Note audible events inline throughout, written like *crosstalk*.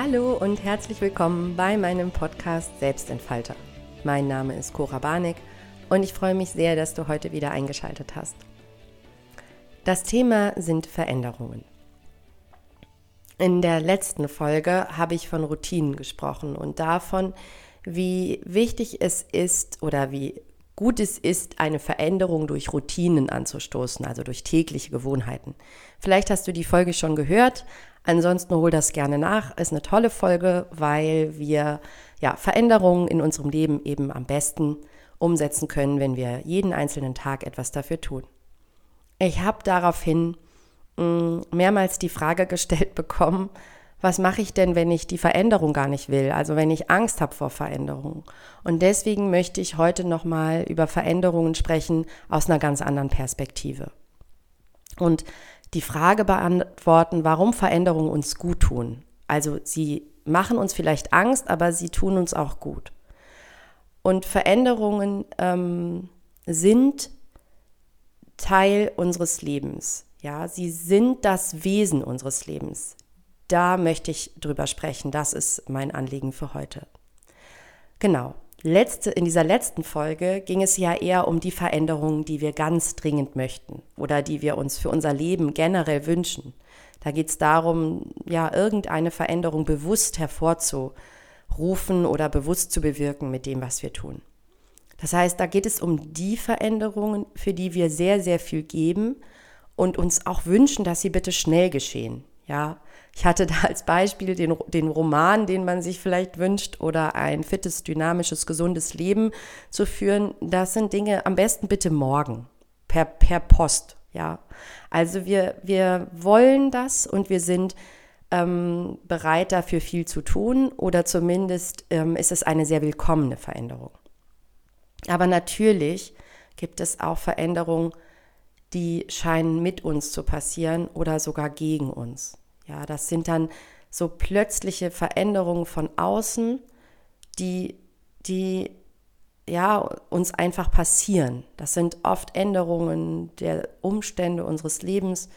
Hallo und herzlich willkommen bei meinem Podcast Selbstentfalter. Mein Name ist Cora Barnick und ich freue mich sehr, dass du heute wieder eingeschaltet hast. Das Thema sind Veränderungen. In der letzten Folge habe ich von Routinen gesprochen und davon, wie wichtig es ist oder wie gut es ist, eine Veränderung durch Routinen anzustoßen, also durch tägliche Gewohnheiten. Vielleicht hast du die Folge schon gehört, ansonsten hol das gerne nach. Ist eine tolle Folge, weil wir ja Veränderungen in unserem Leben eben am besten umsetzen können, wenn wir jeden einzelnen Tag etwas dafür tun. Ich habe daraufhin mm, mehrmals die Frage gestellt bekommen, was mache ich denn, wenn ich die Veränderung gar nicht will, also wenn ich Angst habe vor Veränderungen. Und deswegen möchte ich heute nochmal über Veränderungen sprechen aus einer ganz anderen Perspektive. Und die Frage beantworten, warum Veränderungen uns gut tun. Also sie machen uns vielleicht Angst, aber sie tun uns auch gut. Und Veränderungen ähm, sind Teil unseres Lebens. Ja, sie sind das Wesen unseres Lebens da möchte ich drüber sprechen. Das ist mein Anliegen für heute. Genau. Letzte, in dieser letzten Folge ging es ja eher um die Veränderungen, die wir ganz dringend möchten oder die wir uns für unser Leben generell wünschen. Da geht es darum, ja, irgendeine Veränderung bewusst hervorzurufen oder bewusst zu bewirken mit dem, was wir tun. Das heißt, da geht es um die Veränderungen, für die wir sehr, sehr viel geben und uns auch wünschen, dass sie bitte schnell geschehen. Ja, ich hatte da als Beispiel den, den Roman, den man sich vielleicht wünscht, oder ein fittes, dynamisches, gesundes Leben zu führen. Das sind Dinge am besten bitte morgen, per, per Post. Ja, also wir, wir wollen das und wir sind ähm, bereit dafür viel zu tun oder zumindest ähm, ist es eine sehr willkommene Veränderung. Aber natürlich gibt es auch Veränderungen, die scheinen mit uns zu passieren oder sogar gegen uns. Ja, das sind dann so plötzliche Veränderungen von außen, die, die ja, uns einfach passieren. Das sind oft Änderungen der Umstände unseres Lebens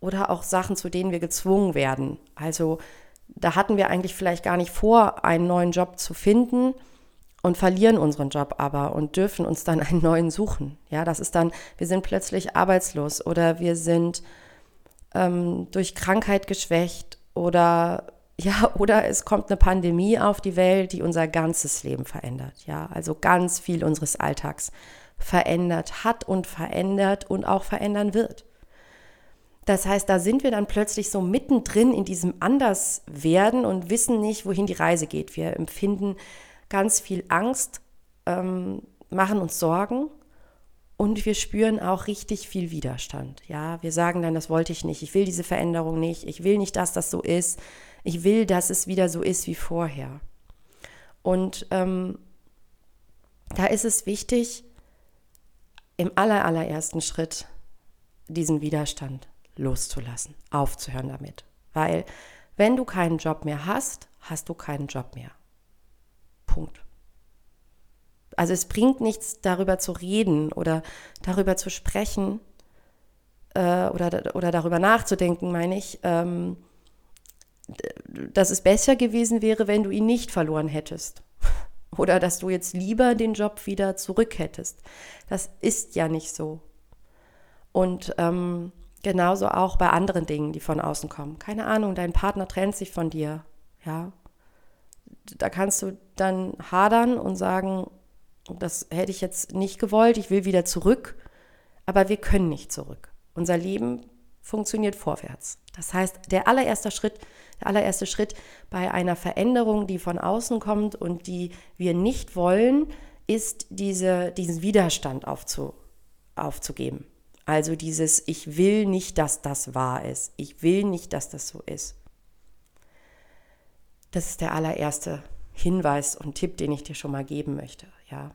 oder auch Sachen, zu denen wir gezwungen werden. Also da hatten wir eigentlich vielleicht gar nicht vor, einen neuen Job zu finden und verlieren unseren Job aber und dürfen uns dann einen neuen suchen. Ja, das ist dann, wir sind plötzlich arbeitslos oder wir sind ähm, durch Krankheit geschwächt oder *laughs* ja, oder es kommt eine Pandemie auf die Welt, die unser ganzes Leben verändert. Ja, also ganz viel unseres Alltags verändert hat und verändert und auch verändern wird. Das heißt, da sind wir dann plötzlich so mittendrin in diesem Anderswerden und wissen nicht, wohin die Reise geht. Wir empfinden ganz viel Angst, ähm, machen uns Sorgen und wir spüren auch richtig viel Widerstand. Ja, wir sagen dann, das wollte ich nicht, ich will diese Veränderung nicht, ich will nicht, dass das so ist, ich will, dass es wieder so ist wie vorher. Und ähm, da ist es wichtig, im aller, allerersten Schritt diesen Widerstand loszulassen, aufzuhören damit. Weil wenn du keinen Job mehr hast, hast du keinen Job mehr. Punkt. Also es bringt nichts, darüber zu reden oder darüber zu sprechen äh, oder, oder darüber nachzudenken, meine ich, ähm, dass es besser gewesen wäre, wenn du ihn nicht verloren hättest. *laughs* Oder dass du jetzt lieber den Job wieder zurück hättest. Das ist ja nicht so. Und ähm, genauso auch bei anderen Dingen, die von außen kommen. Keine Ahnung, dein Partner trennt sich von dir. Ja. Da kannst du dann hadern und sagen, das hätte ich jetzt nicht gewollt, ich will wieder zurück, aber wir können nicht zurück. Unser Leben funktioniert vorwärts. Das heißt, der allererste Schritt, der allererste Schritt bei einer Veränderung, die von außen kommt und die wir nicht wollen, ist diese, diesen Widerstand aufzu, aufzugeben. Also dieses, ich will nicht, dass das wahr ist. Ich will nicht, dass das so ist. Das ist der allererste Hinweis und Tipp, den ich dir schon mal geben möchte. Ja,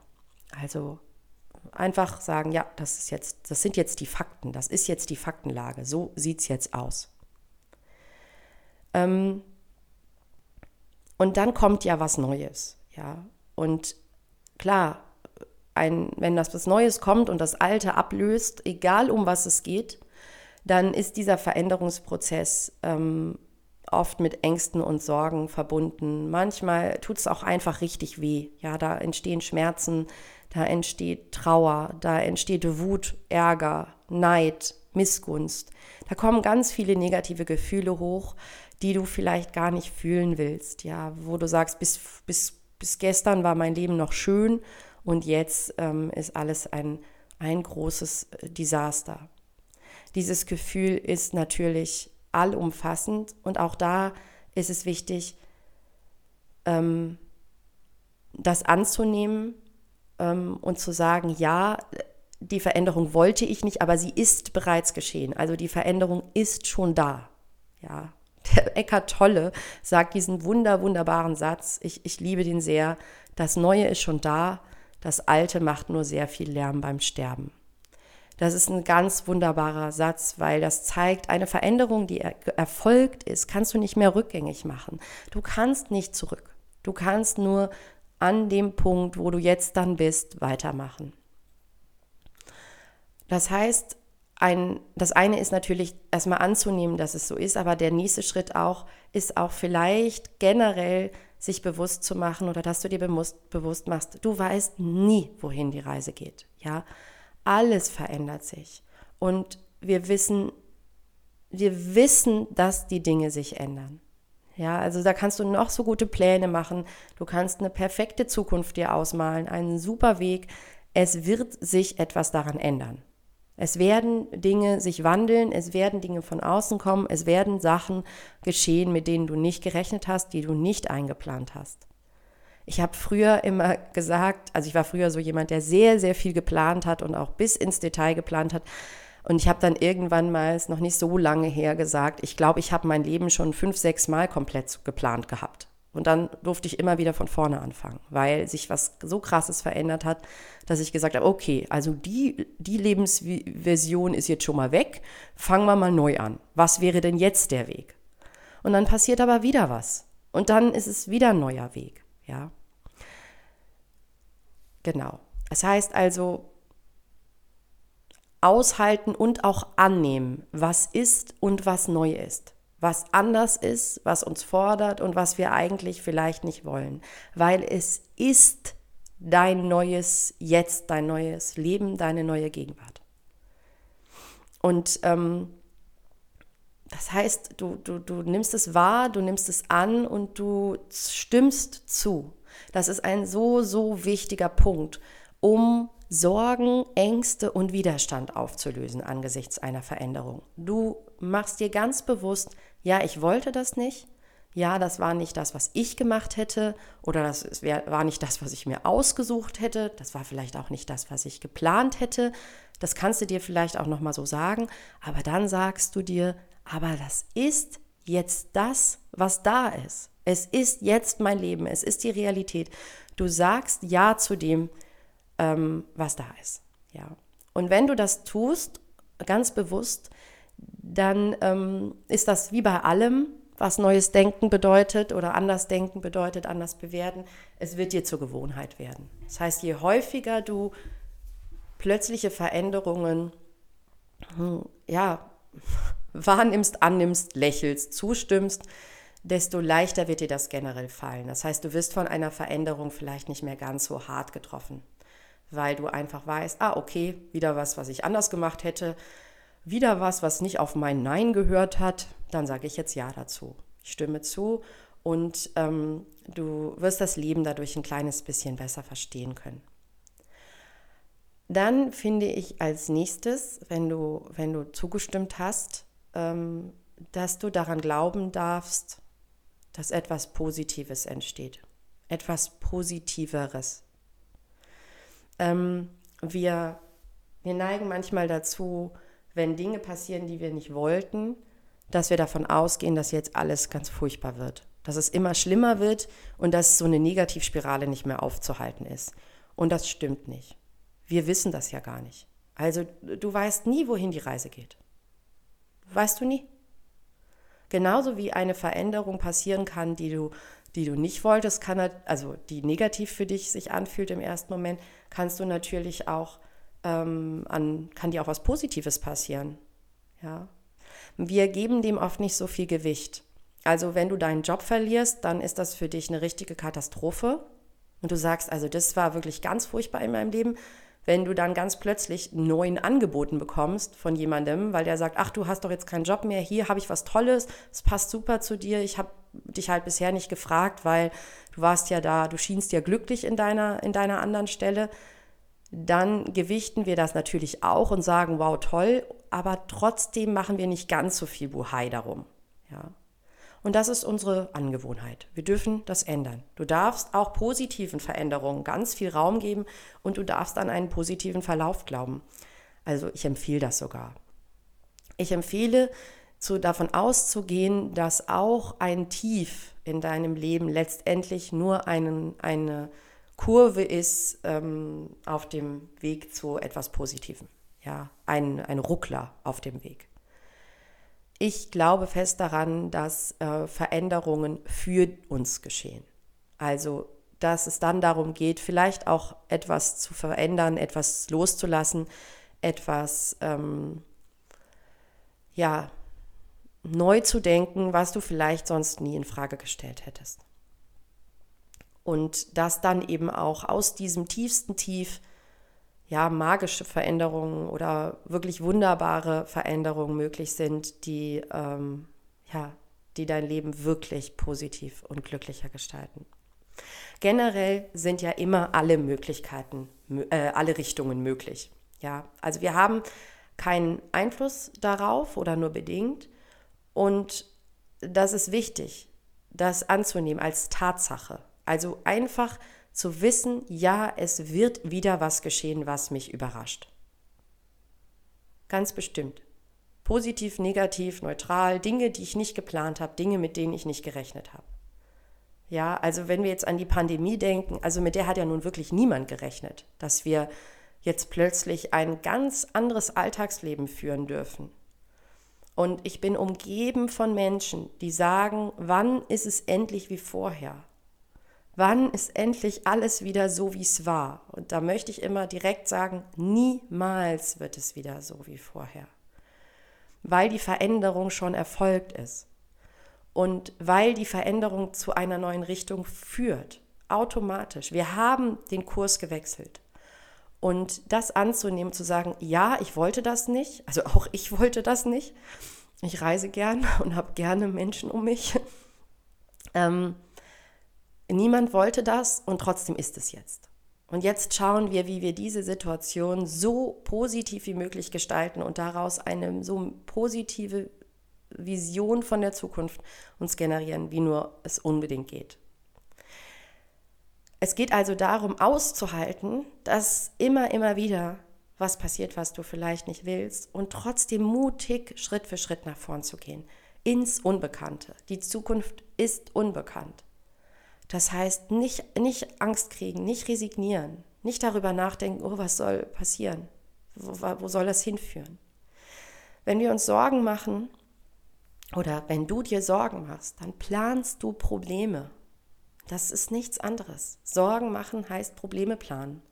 also einfach sagen, ja, das ist jetzt, das sind jetzt die Fakten, das ist jetzt die Faktenlage, so sieht es jetzt aus. Ähm, und dann kommt ja was Neues, ja. Und klar, ein, wenn das was Neues kommt und das Alte ablöst, egal um was es geht, dann ist dieser Veränderungsprozess ähm, oft mit Ängsten und Sorgen verbunden. Manchmal tut es auch einfach richtig weh. Ja, da entstehen Schmerzen, da entsteht Trauer, da entsteht Wut, Ärger, Neid, Missgunst. Da kommen ganz viele negative Gefühle hoch, die du vielleicht gar nicht fühlen willst. Ja, wo du sagst, bis, bis, bis gestern war mein Leben noch schön und jetzt ähm, ist alles ein, ein großes äh, Desaster. Dieses Gefühl ist natürlich allumfassend und auch da ist es wichtig, ähm, das anzunehmen ähm, und zu sagen, ja, die Veränderung wollte ich nicht, aber sie ist bereits geschehen. Also die Veränderung ist schon da. Ja, der Eckart Tolle sagt diesen wunder, wunderbaren Satz. Ich, ich liebe den sehr. Das Neue ist schon da. Das Alte macht nur sehr viel Lärm beim Sterben. Das ist ein ganz wunderbarer Satz, weil das zeigt, eine Veränderung, die er erfolgt ist, kannst du nicht mehr rückgängig machen. Du kannst nicht zurück. Du kannst nur an dem Punkt, wo du jetzt dann bist, weitermachen. Das heißt, ein, das eine ist natürlich erstmal anzunehmen, dass es so ist, aber der nächste Schritt auch ist auch vielleicht generell sich bewusst zu machen oder dass du dir bewusst, bewusst machst, du weißt nie, wohin die Reise geht. Ja, alles verändert sich. Und wir wissen, wir wissen, dass die Dinge sich ändern. Ja, also da kannst du noch so gute Pläne machen. Du kannst eine perfekte Zukunft dir ausmalen, einen super Weg. Es wird sich etwas daran ändern. Es werden Dinge sich wandeln, es werden Dinge von außen kommen, es werden Sachen geschehen, mit denen du nicht gerechnet hast, die du nicht eingeplant hast. Ich habe früher immer gesagt, also ich war früher so jemand, der sehr, sehr viel geplant hat und auch bis ins Detail geplant hat. Und ich habe dann irgendwann mal, ist noch nicht so lange her, gesagt, ich glaube, ich habe mein Leben schon fünf, sechs Mal komplett geplant gehabt. Und dann durfte ich immer wieder von vorne anfangen, weil sich was so krasses verändert hat, dass ich gesagt habe, okay, also die, die Lebensversion ist jetzt schon mal weg, fangen wir mal neu an. Was wäre denn jetzt der Weg? Und dann passiert aber wieder was. Und dann ist es wieder ein neuer Weg. Ja. Genau. Das heißt also, aushalten und auch annehmen, was ist und was neu ist, was anders ist, was uns fordert und was wir eigentlich vielleicht nicht wollen, weil es ist dein neues Jetzt, dein neues Leben, deine neue Gegenwart. Und ähm, das heißt, du, du, du nimmst es wahr, du nimmst es an und du stimmst zu. Das ist ein so, so wichtiger Punkt, um Sorgen, Ängste und Widerstand aufzulösen angesichts einer Veränderung. Du machst dir ganz bewusst, ja, ich wollte das nicht, ja, das war nicht das, was ich gemacht hätte oder das war nicht das, was ich mir ausgesucht hätte, das war vielleicht auch nicht das, was ich geplant hätte. Das kannst du dir vielleicht auch noch mal so sagen, aber dann sagst du dir, aber das ist jetzt das, was da ist. Es ist jetzt mein Leben, es ist die Realität. Du sagst Ja zu dem, ähm, was da ist. Ja. Und wenn du das tust, ganz bewusst, dann ähm, ist das wie bei allem, was neues Denken bedeutet oder anders denken bedeutet, anders bewerten. Es wird dir zur Gewohnheit werden. Das heißt, je häufiger du plötzliche Veränderungen, hm, ja, wahrnimmst, annimmst, lächelst, zustimmst, desto leichter wird dir das generell fallen. Das heißt, du wirst von einer Veränderung vielleicht nicht mehr ganz so hart getroffen, weil du einfach weißt, ah, okay, wieder was, was ich anders gemacht hätte, wieder was, was nicht auf mein Nein gehört hat, dann sage ich jetzt Ja dazu. Ich stimme zu und ähm, du wirst das Leben dadurch ein kleines bisschen besser verstehen können. Dann finde ich als nächstes, wenn du, wenn du zugestimmt hast, dass du daran glauben darfst, dass etwas Positives entsteht. Etwas Positiveres. Ähm, wir, wir neigen manchmal dazu, wenn Dinge passieren, die wir nicht wollten, dass wir davon ausgehen, dass jetzt alles ganz furchtbar wird. Dass es immer schlimmer wird und dass so eine Negativspirale nicht mehr aufzuhalten ist. Und das stimmt nicht. Wir wissen das ja gar nicht. Also du weißt nie, wohin die Reise geht. Weißt du nie. Genauso wie eine Veränderung passieren kann, die du, die du nicht wolltest, kann, also die negativ für dich sich anfühlt im ersten Moment, kannst du natürlich auch ähm, an, kann dir auch was Positives passieren. Ja. Wir geben dem oft nicht so viel Gewicht. Also wenn du deinen Job verlierst, dann ist das für dich eine richtige Katastrophe. Und du sagst, also das war wirklich ganz furchtbar in meinem Leben. Wenn du dann ganz plötzlich neuen Angeboten bekommst von jemandem, weil der sagt, ach, du hast doch jetzt keinen Job mehr, hier habe ich was Tolles, es passt super zu dir, ich habe dich halt bisher nicht gefragt, weil du warst ja da, du schienst ja glücklich in deiner, in deiner anderen Stelle, dann gewichten wir das natürlich auch und sagen, wow, toll, aber trotzdem machen wir nicht ganz so viel Buhai darum. Ja. Und das ist unsere Angewohnheit. Wir dürfen das ändern. Du darfst auch positiven Veränderungen ganz viel Raum geben und du darfst an einen positiven Verlauf glauben. Also ich empfehle das sogar. Ich empfehle, zu, davon auszugehen, dass auch ein Tief in deinem Leben letztendlich nur einen, eine Kurve ist ähm, auf dem Weg zu etwas Positivem. Ja, ein, ein Ruckler auf dem Weg. Ich glaube fest daran, dass äh, Veränderungen für uns geschehen. Also, dass es dann darum geht, vielleicht auch etwas zu verändern, etwas loszulassen, etwas ähm, ja, neu zu denken, was du vielleicht sonst nie in Frage gestellt hättest. Und dass dann eben auch aus diesem tiefsten Tief ja, magische Veränderungen oder wirklich wunderbare Veränderungen möglich sind, die, ähm, ja, die dein Leben wirklich positiv und glücklicher gestalten. Generell sind ja immer alle Möglichkeiten, äh, alle Richtungen möglich. Ja, also wir haben keinen Einfluss darauf oder nur bedingt. Und das ist wichtig, das anzunehmen als Tatsache. Also einfach zu wissen, ja, es wird wieder was geschehen, was mich überrascht. Ganz bestimmt. Positiv, negativ, neutral, Dinge, die ich nicht geplant habe, Dinge, mit denen ich nicht gerechnet habe. Ja, also wenn wir jetzt an die Pandemie denken, also mit der hat ja nun wirklich niemand gerechnet, dass wir jetzt plötzlich ein ganz anderes Alltagsleben führen dürfen. Und ich bin umgeben von Menschen, die sagen, wann ist es endlich wie vorher? Wann ist endlich alles wieder so, wie es war? Und da möchte ich immer direkt sagen, niemals wird es wieder so wie vorher. Weil die Veränderung schon erfolgt ist. Und weil die Veränderung zu einer neuen Richtung führt. Automatisch. Wir haben den Kurs gewechselt. Und das anzunehmen, zu sagen, ja, ich wollte das nicht, also *laughs* auch ich wollte das nicht. Ich reise gern *laughs* und habe gerne Menschen um mich. *laughs* Ähm, Niemand wollte das und trotzdem ist es jetzt. Und jetzt schauen wir, wie wir diese Situation so positiv wie möglich gestalten und daraus eine so positive Vision von der Zukunft uns generieren, wie nur es unbedingt geht. Es geht also darum, auszuhalten, dass immer, immer wieder was passiert, was du vielleicht nicht willst und trotzdem mutig Schritt für Schritt nach vorn zu gehen. Ins Unbekannte. Die Zukunft ist unbekannt. Das heißt, nicht, nicht Angst kriegen, nicht resignieren, nicht darüber nachdenken, oh, was soll passieren? Wo, wo soll das hinführen? Wenn wir uns Sorgen machen oder wenn du dir Sorgen machst, dann planst du Probleme. Das ist nichts anderes. Sorgen machen heißt Probleme planen.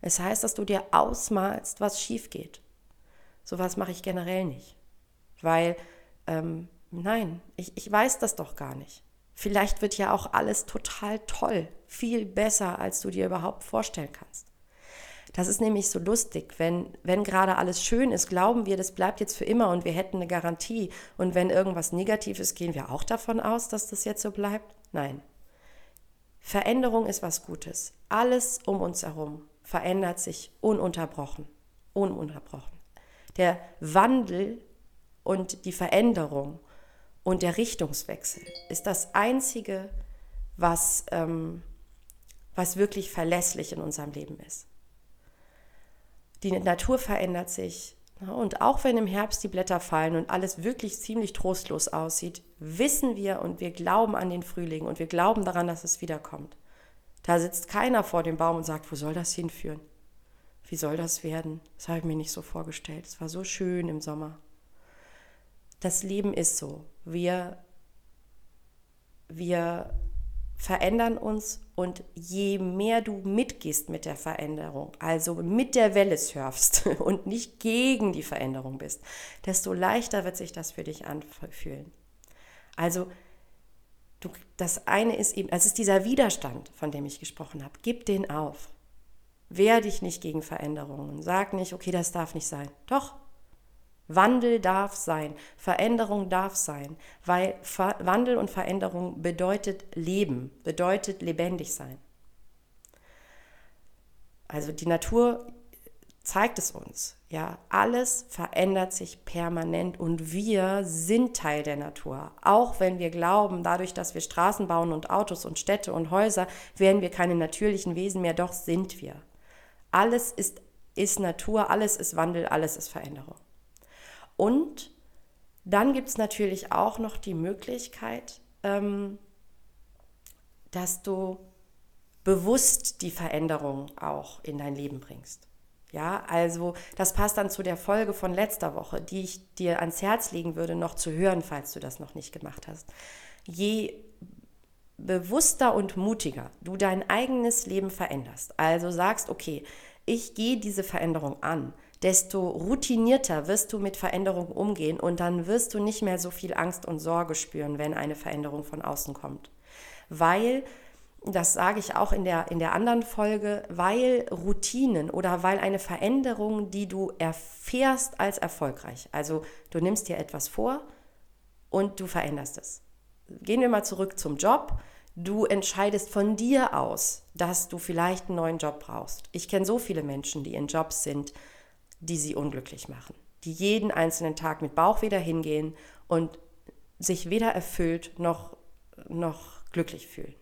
Es heißt, dass du dir ausmalst, was schief geht. Sowas mache ich generell nicht. Weil, ähm, nein, ich, ich weiß das doch gar nicht. Vielleicht wird ja auch alles total toll, viel besser, als du dir überhaupt vorstellen kannst. Das ist nämlich so lustig, wenn, wenn gerade alles schön ist, glauben wir, das bleibt jetzt für immer und wir hätten eine Garantie. Und wenn irgendwas Negatives, gehen wir auch davon aus, dass das jetzt so bleibt? Nein. Veränderung ist was Gutes. Alles um uns herum verändert sich ununterbrochen. Ununterbrochen. Der Wandel und die Veränderung und der Richtungswechsel ist das Einzige, was, ähm, was wirklich verlässlich in unserem Leben ist. Die Natur verändert sich. Ne, und auch wenn im Herbst die Blätter fallen und alles wirklich ziemlich trostlos aussieht, wissen wir und wir glauben an den Frühling und wir glauben daran, dass es wiederkommt. Da sitzt keiner vor dem Baum und sagt, wo soll das hinführen? Wie soll das werden? Das habe ich mir nicht so vorgestellt. Es war so schön im Sommer das Leben ist so. Wir, wir verändern uns und je mehr du mitgehst mit der Veränderung, also mit der Welle surfst *laughs* und nicht gegen die Veränderung bist, desto leichter wird sich das für dich anfühlen. Also Du, das eine ist eben, es ist dieser Widerstand, von dem ich gesprochen habe. Gib den auf. Wehr dich nicht gegen Veränderungen. Sag nicht, okay, das darf nicht sein. Doch. Wandel darf sein. Veränderung darf sein. Weil Ver Wandel und Veränderung bedeutet Leben, bedeutet lebendig sein. Also die Natur zeigt es uns. Ja, alles verändert sich permanent und wir sind Teil der Natur. Auch wenn wir glauben, dadurch, dass wir Straßen bauen und Autos und Städte und Häuser, wären wir keine natürlichen Wesen mehr, doch sind wir. Alles ist, ist Natur, alles ist Wandel, alles ist Veränderung. Und dann gibt es natürlich auch noch die Möglichkeit, ähm, dass du bewusst die Veränderung auch in dein Leben bringst. Ja, also das passt dann zu der Folge von letzter Woche, die ich dir ans Herz legen würde, noch zu hören, falls du das noch nicht gemacht hast. Je bewusster und mutiger du dein eigenes Leben veränderst, also sagst, okay, ich gehe diese Veränderung an, desto routinierter wirst du mit Veränderungen umgehen und dann wirst du nicht mehr so viel Angst und Sorge spüren, wenn eine Veränderung von außen kommt. Weil das sage ich auch in der, in der anderen Folge, weil Routinen oder weil eine Veränderung, die du erfährst als erfolgreich, also du nimmst dir etwas vor und du veränderst es. Gehen wir mal zurück zum Job. Du entscheidest von dir aus, dass du vielleicht einen neuen Job brauchst. Ich kenne so viele Menschen, die in Jobs sind, die sie unglücklich machen, die jeden einzelnen Tag mit Bauch wieder hingehen und sich weder erfüllt noch, noch glücklich fühlen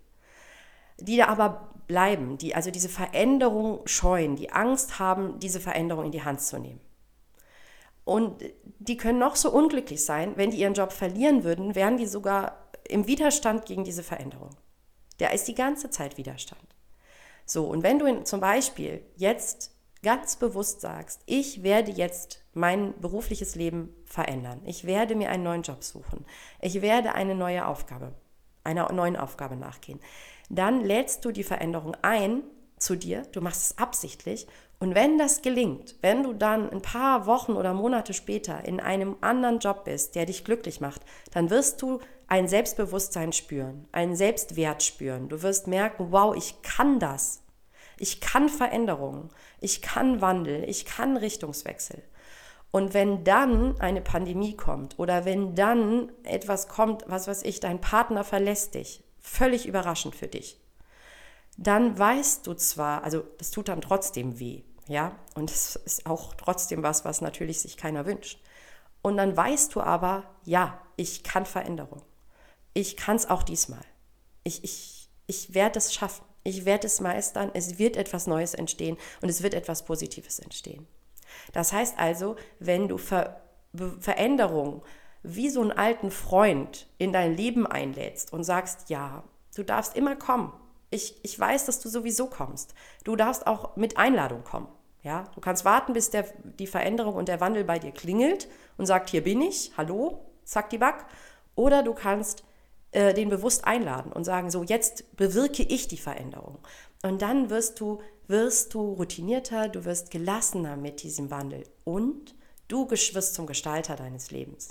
die da aber bleiben, die also diese Veränderung scheuen, die Angst haben, diese Veränderung in die Hand zu nehmen. Und die können noch so unglücklich sein, wenn die ihren Job verlieren würden, wären die sogar im Widerstand gegen diese Veränderung. Der ist die ganze Zeit Widerstand. So, und wenn du zum Beispiel jetzt ganz bewusst sagst, ich werde jetzt mein berufliches Leben verändern, ich werde mir einen neuen Job suchen, ich werde eine neue Aufgabe, einer neuen Aufgabe nachgehen, dann lädst du die Veränderung ein zu dir, du machst es absichtlich. Und wenn das gelingt, wenn du dann ein paar Wochen oder Monate später in einem anderen Job bist, der dich glücklich macht, dann wirst du ein Selbstbewusstsein spüren, einen Selbstwert spüren. Du wirst merken, wow, ich kann das. Ich kann Veränderungen, ich kann Wandel, ich kann Richtungswechsel. Und wenn dann eine Pandemie kommt oder wenn dann etwas kommt, was weiß ich, dein Partner verlässt dich, völlig überraschend für dich, dann weißt du zwar, also das tut dann trotzdem weh, ja, und es ist auch trotzdem was, was natürlich sich keiner wünscht. Und dann weißt du aber, ja, ich kann Veränderung. Ich kann es auch diesmal. Ich, ich, ich werde es schaffen. Ich werde es meistern. Es wird etwas Neues entstehen und es wird etwas Positives entstehen. Das heißt also, wenn du Ver Veränderung wie so einen alten Freund in dein Leben einlädst und sagst, ja, du darfst immer kommen. Ich, ich weiß, dass du sowieso kommst. Du darfst auch mit Einladung kommen. Ja, du kannst warten, bis der, die Veränderung und der Wandel bei dir klingelt und sagt, hier bin ich, hallo, zack die Back. Oder du kannst äh, den bewusst einladen und sagen, so jetzt bewirke ich die Veränderung. Und dann wirst du, wirst du routinierter, du wirst gelassener mit diesem Wandel und du wirst zum Gestalter deines Lebens.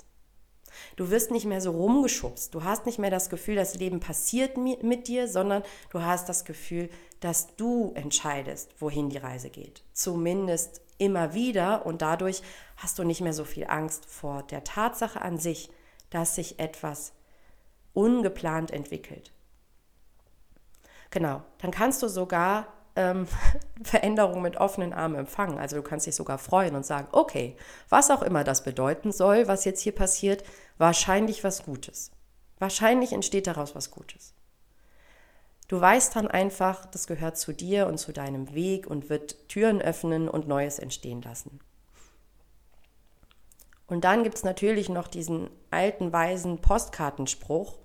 Du wirst nicht mehr so rumgeschubst. Du hast nicht mehr das Gefühl, das Leben passiert mit dir, sondern du hast das Gefühl, dass du entscheidest, wohin die Reise geht. Zumindest immer wieder und dadurch hast du nicht mehr so viel Angst vor der Tatsache an sich, dass sich etwas ungeplant entwickelt. Genau, dann kannst du sogar ähm, *laughs* Veränderung mit offenen Armen empfangen. Also du kannst dich sogar freuen und sagen, okay, was auch immer das bedeuten soll, was jetzt hier passiert, wahrscheinlich was Gutes. Wahrscheinlich entsteht daraus was Gutes. Du weißt dann einfach, das gehört zu dir und zu deinem Weg und wird Türen öffnen und Neues entstehen lassen. Und dann gibt es natürlich noch diesen alten, weisen Postkartenspruch,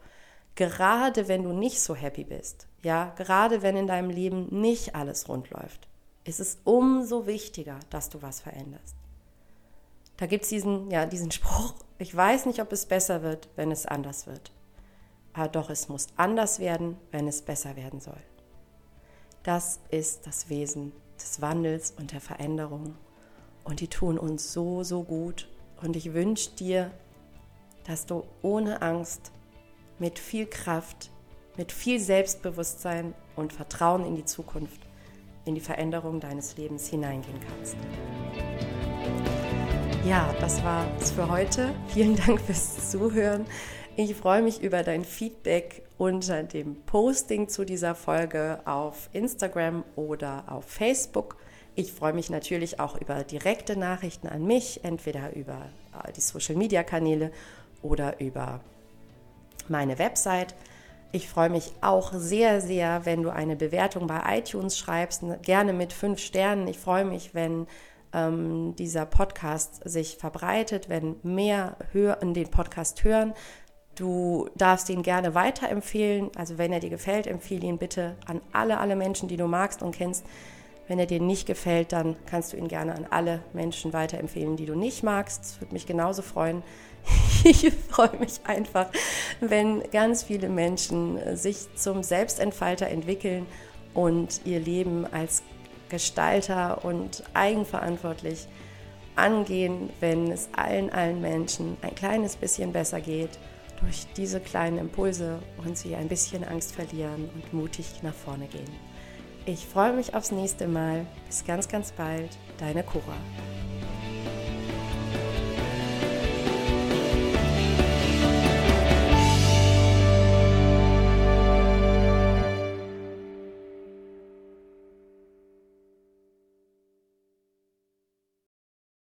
gerade wenn du nicht so happy bist, ja, gerade wenn in deinem Leben nicht alles rund läuft, ist es umso wichtiger, dass du was veränderst. Da gibt es diesen, ja, diesen Spruch, ich weiß nicht, ob es besser wird, wenn es anders wird. Aber doch, es muss anders werden, wenn es besser werden soll. Das ist das Wesen des Wandels und der Veränderung. Und die tun uns so, so gut. Und ich wünsche dir, dass du ohne Angst mit viel Kraft, mit viel Selbstbewusstsein und Vertrauen in die Zukunft, in die Veränderung deines Lebens hineingehen kannst. Ja, das war es für heute. Vielen Dank fürs Zuhören. Ich freue mich über dein Feedback unter dem Posting zu dieser Folge auf Instagram oder auf Facebook. Ich freue mich natürlich auch über direkte Nachrichten an mich, entweder über äh, die Social-Media-Kanäle oder über meine Website. Ich freue mich auch sehr, sehr, wenn du eine Bewertung bei iTunes schreibst, gerne mit fünf Sternen. Ich freue mich, wenn ähm, dieser Podcast sich verbreitet, wenn mehr hören, den Podcast hören. Du darfst ihn gerne weiterempfehlen. Also wenn er dir gefällt, empfehle ihn bitte an alle, alle Menschen, die du magst und kennst. Wenn er dir nicht gefällt, dann kannst du ihn gerne an alle Menschen weiterempfehlen, die du nicht magst. Das würde mich genauso freuen. *laughs* Ich freue mich einfach, wenn ganz viele Menschen sich zum Selbstentfalter entwickeln und ihr Leben als Gestalter und eigenverantwortlich angehen, wenn es allen, allen Menschen ein kleines bisschen besser geht durch diese kleinen Impulse und sie ein bisschen Angst verlieren und mutig nach vorne gehen. Ich freue mich aufs nächste Mal. Bis ganz, ganz bald. Deine Cora.